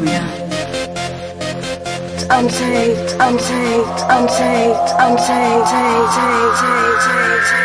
Hallelujah. It's unsaved, unsaved, unsaved, unsaved, unsaved, unsaved, unsaved, unsaved.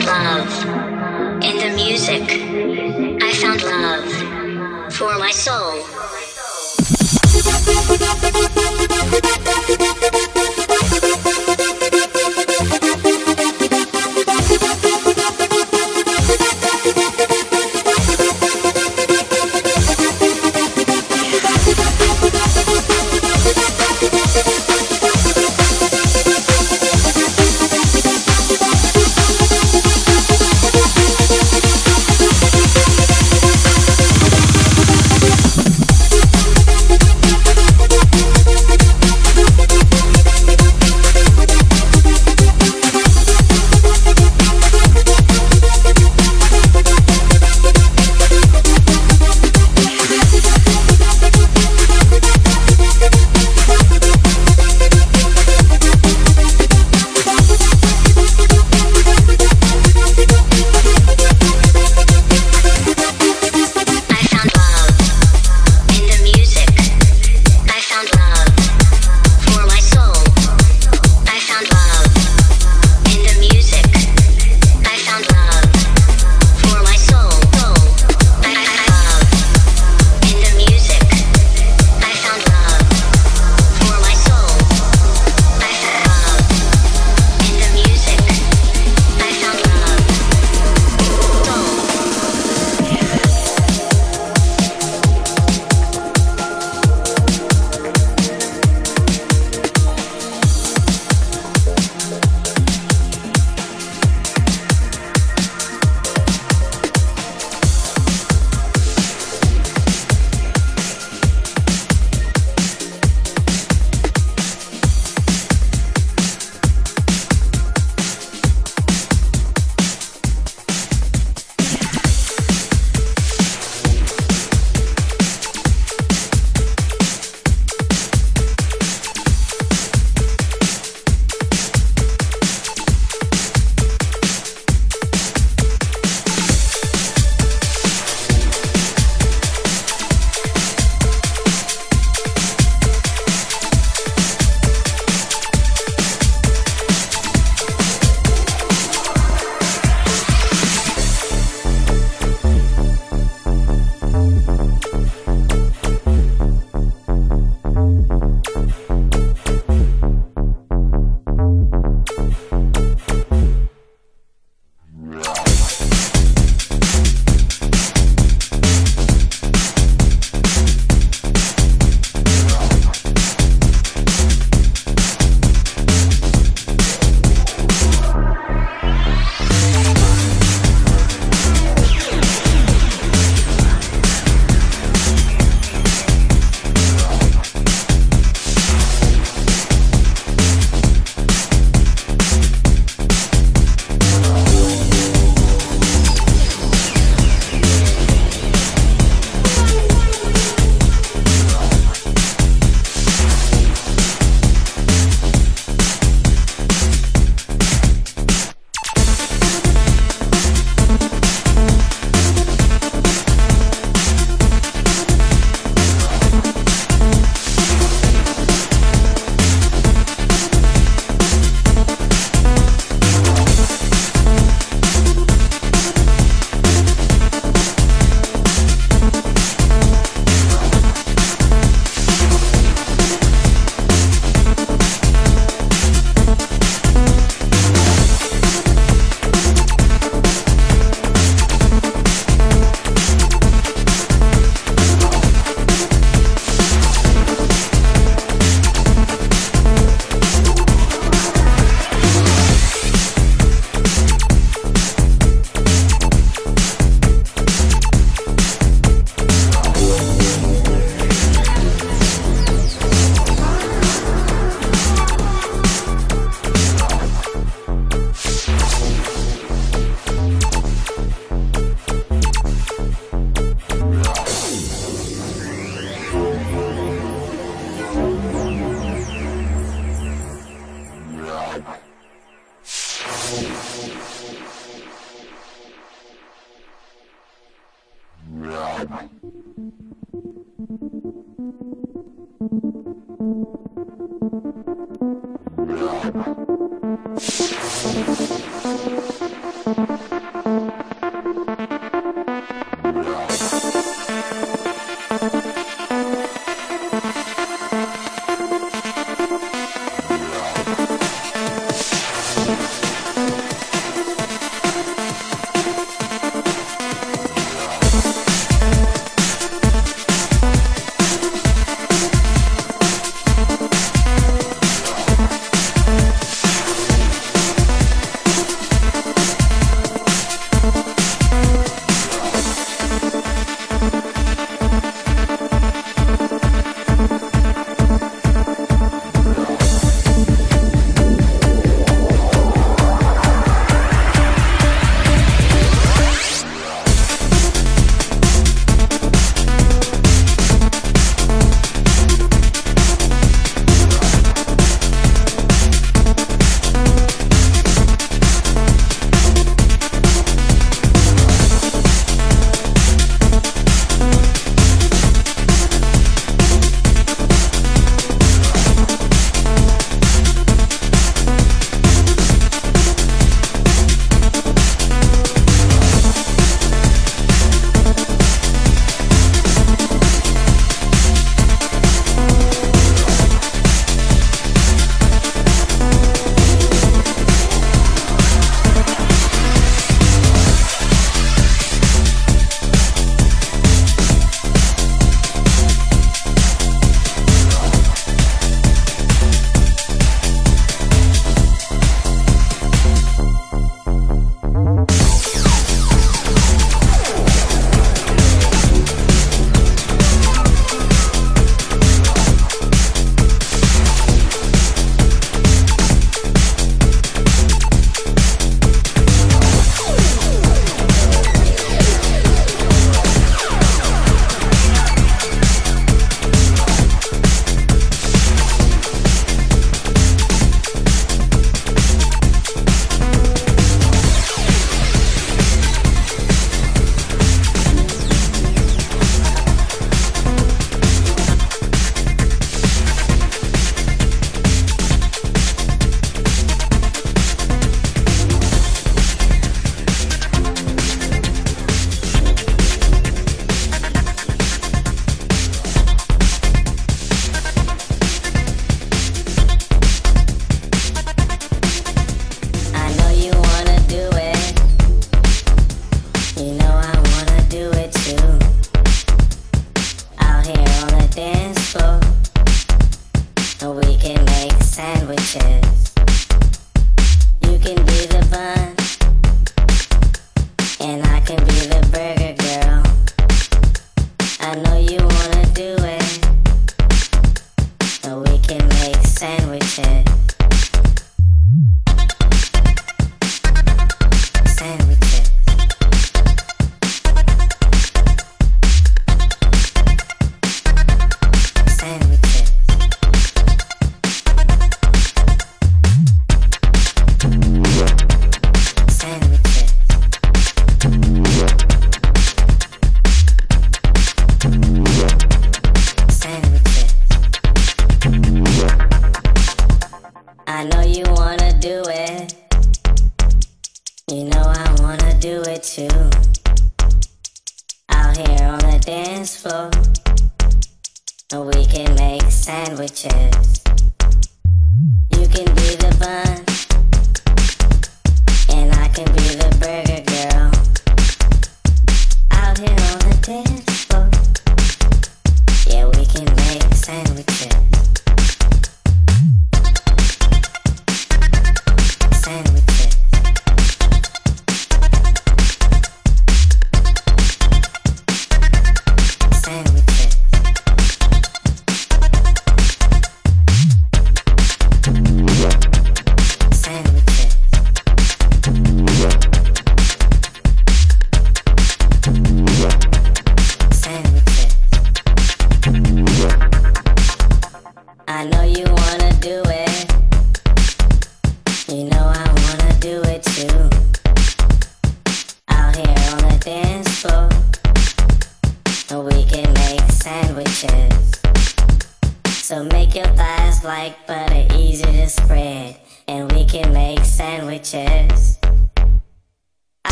found love in the music. I found love for my soul.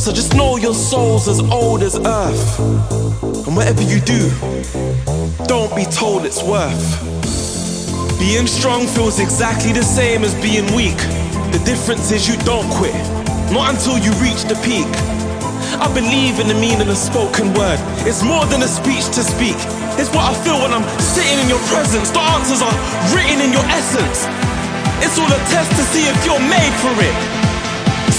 So just know your soul's as old as earth. And whatever you do, don't be told it's worth. Being strong feels exactly the same as being weak. The difference is you don't quit, not until you reach the peak. I believe in the meaning of spoken word. It's more than a speech to speak. It's what I feel when I'm sitting in your presence. The answers are written in your essence. It's all a test to see if you're made for it.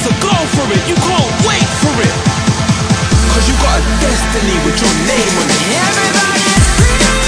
So go for it, you can't wait for it. Cause you got a destiny with your name on it. Everybody Back up,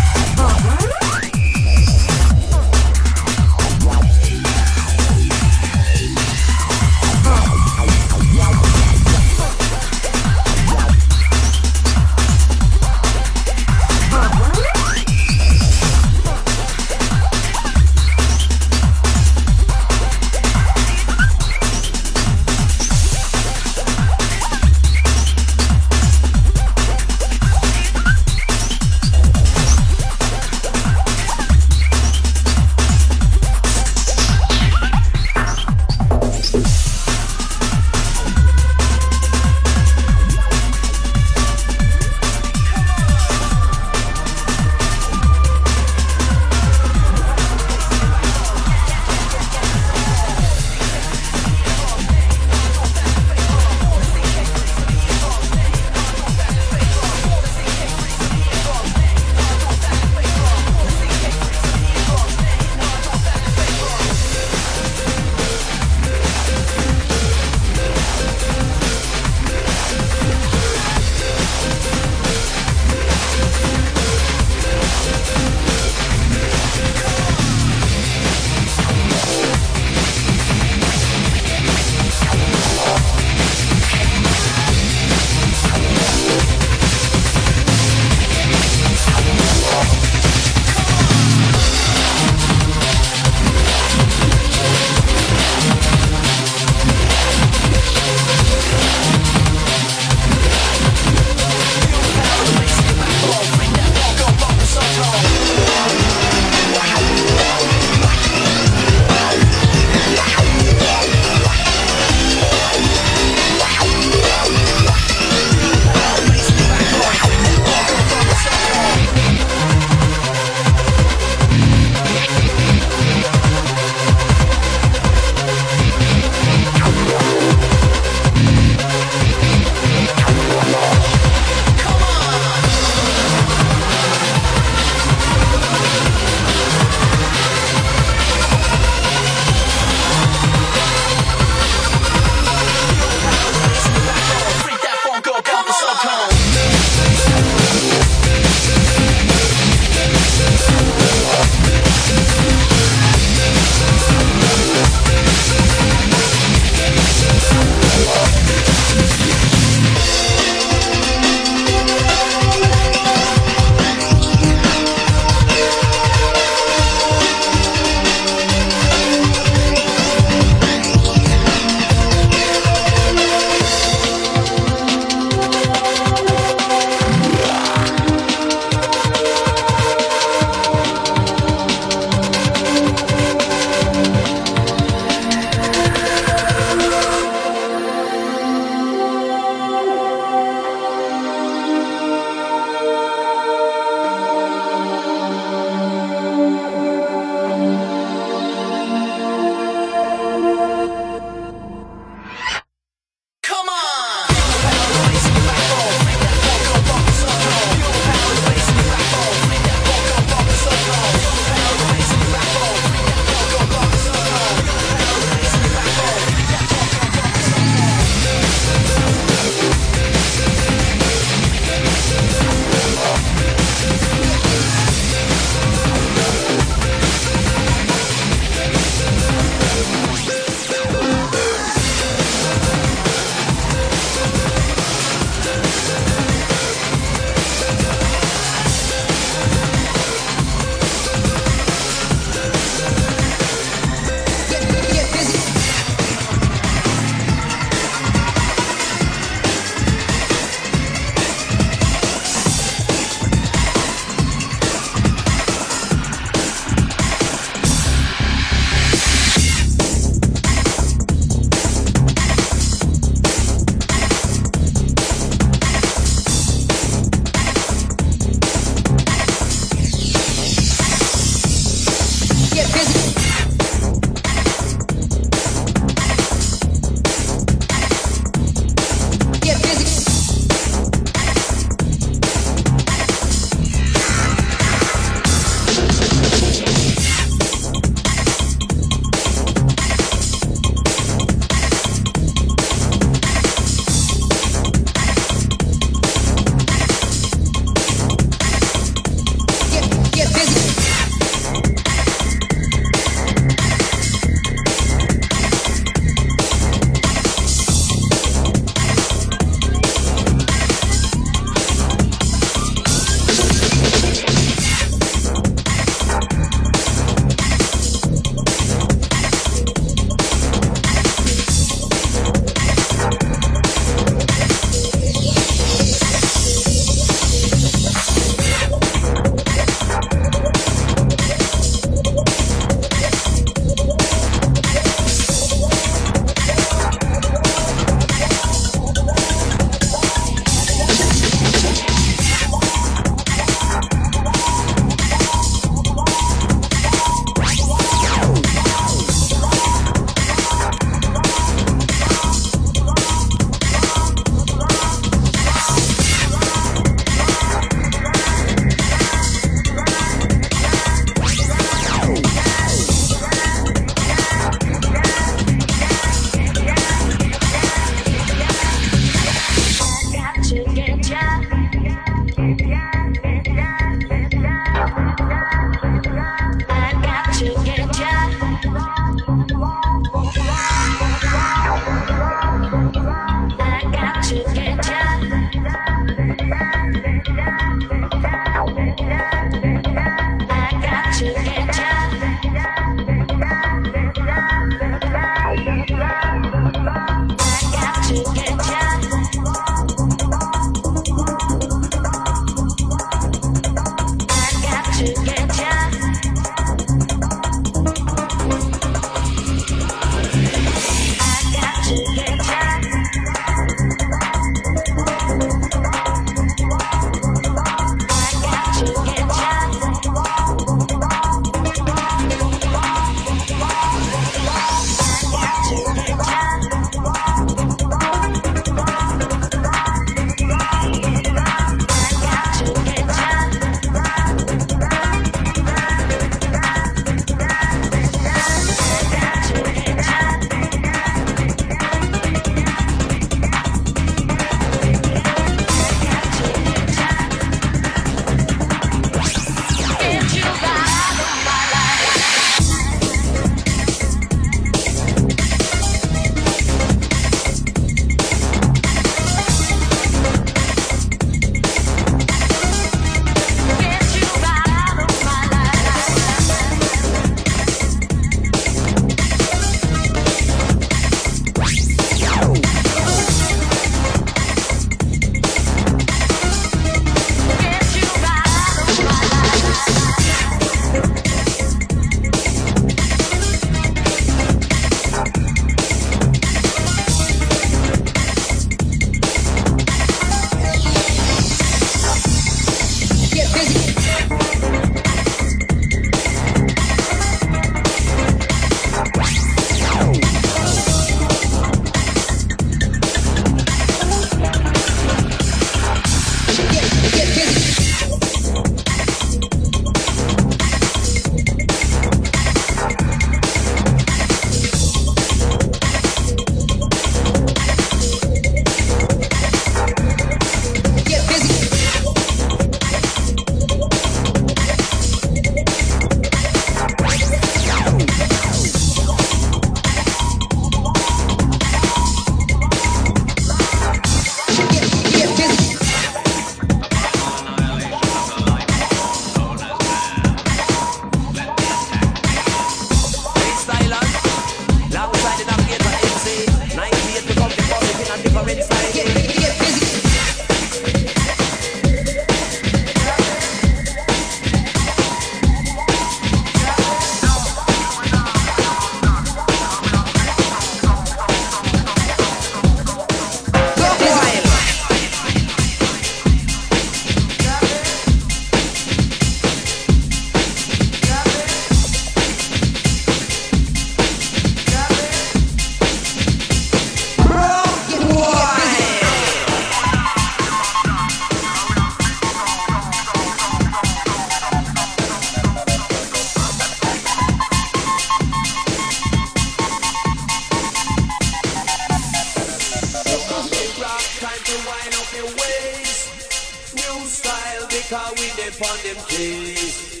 Because we dip on them keys.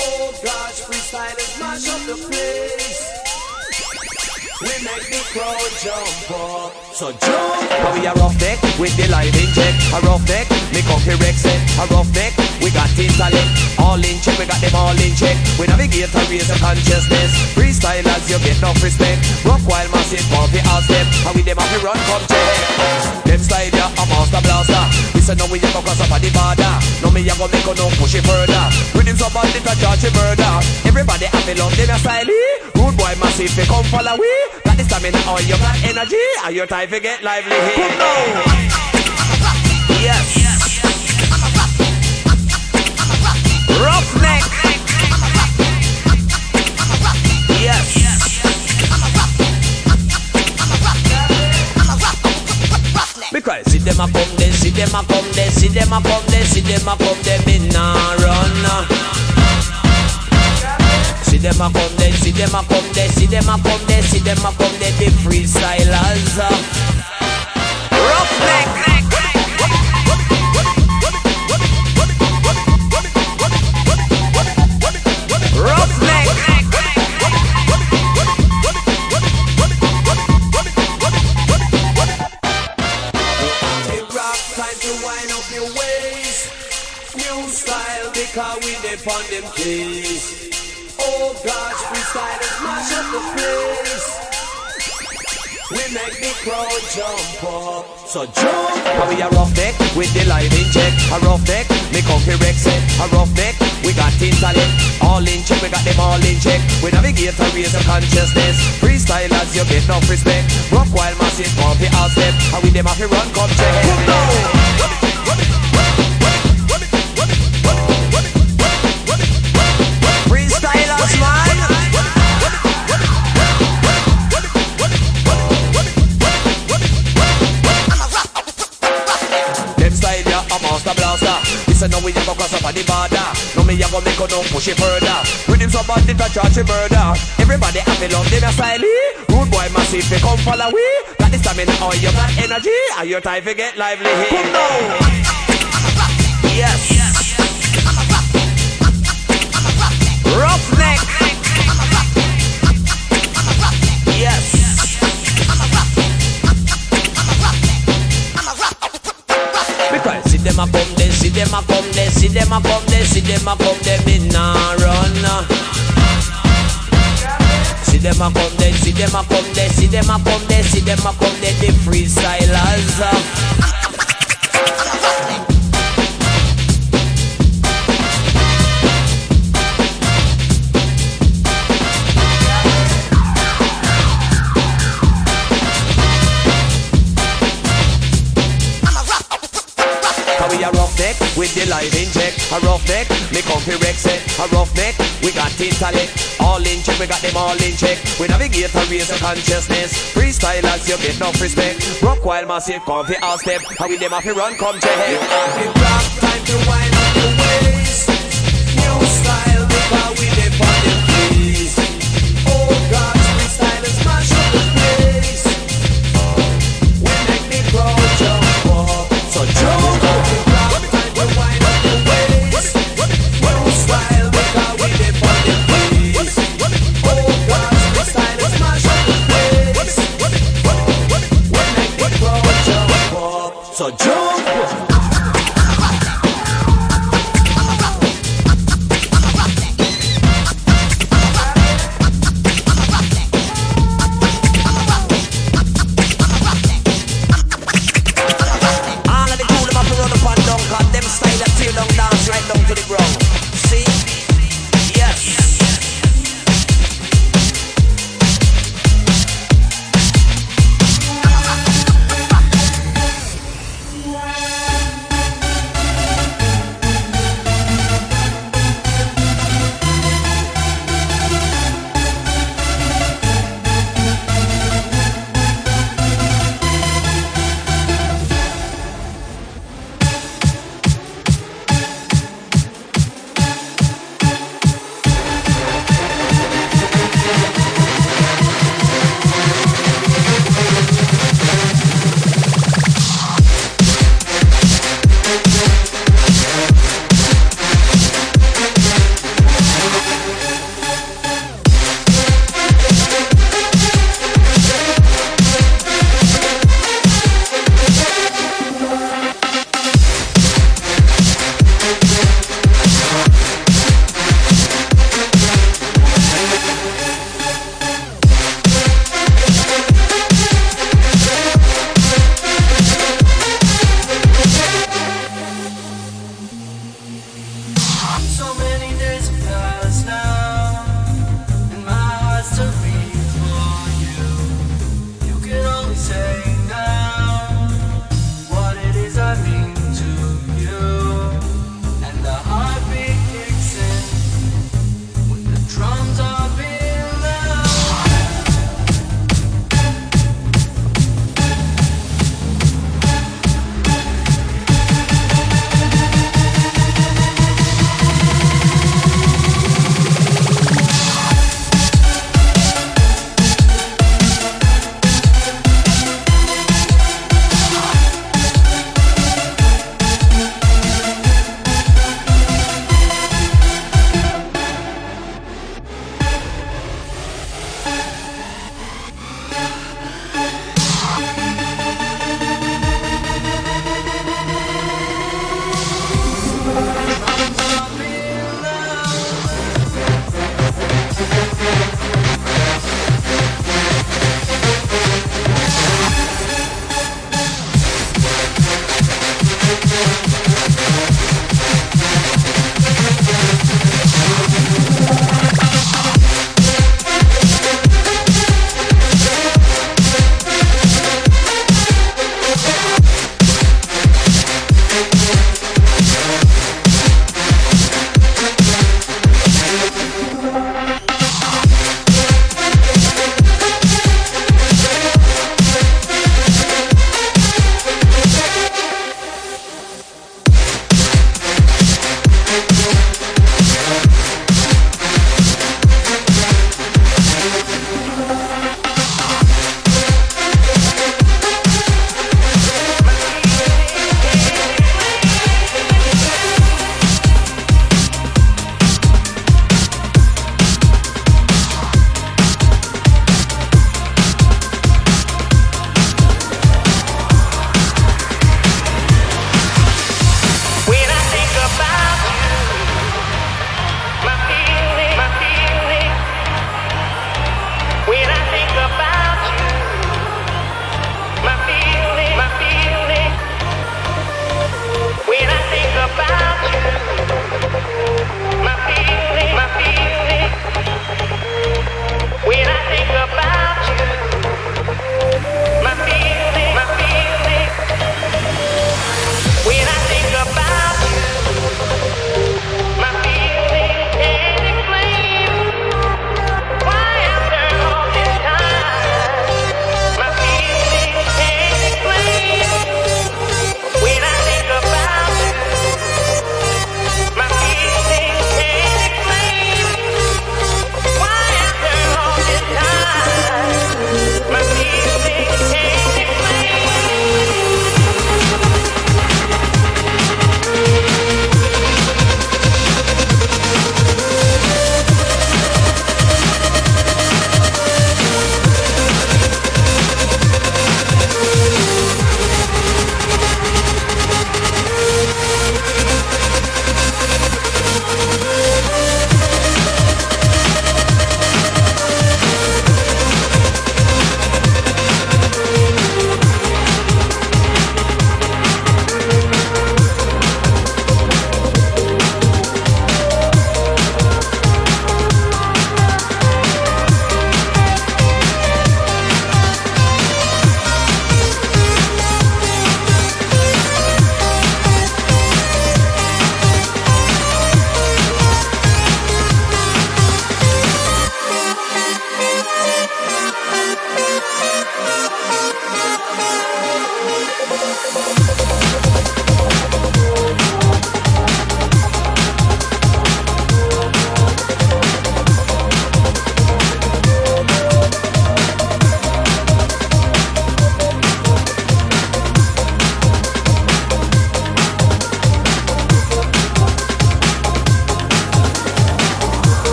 Oh gosh, freestylers mash up the place. We make the crowd jump up. So jump. We a rough neck with the live inject. A rough neck, me cocky Rex it. A rough neck, we got intellect. All in check, we got them all in check. We navigate and raise the consciousness. Freestyle as you get enough respect. Rock while massive, bumpy all step. How we them have to run, come check. Them style ya, a master blaster. We say no, we a go cross up on the border. No, me a go make no push it further. With him somebody to charge it murder. Everybody to love them a style. Eh? Rude boy massive, they come follow we. Got the stamina or you got energy. Are your time to get lively here? Yes. Roughneck. Yes. Because see them a come there, see them a come there, see them a come there, see them a come there, me nah run. See them a come there, see them a come there, see them a come there, see them a come there, the freestylers. Uh. Roughneck. Because we dip on them keys. Oh gosh, freestylers mash up the place. We make the crowd jump up. So jump. How we a rough neck with the live inject. A rough neck, me cocky Rex it. A rough neck, we got intellect. All in check, we got them all in check. We navigate and raise the consciousness. Freestylers, you get enough respect. Rock while massive, bumpy all step. How we them have to run, come check. Freestylers, a no we a go cross up on the border. No me a go make no push it further. With him somebody to charge it murder. Everybody to love them a style. Rude boy massive, they come follow we. Got the stamina or you got energy. Are your time to get lively? Come now. Yes. I'm a roughneck. I'm a roughneck. Yes. Because see them a there, see them a come there, see them a come there, see them a come there, me nah run. See them a come there, see them a come there, see them a come there, see them a come there, the freestylers. With the live inject. A rough neck, me comfy Rex it. A rough neck, we got intellect. All in check, we got them all in check. We navigate and raise the consciousness. Freestylers, you get no respect. Rock while massive, comfy all step. How we them have to run, come check. Hip rock, time to wind up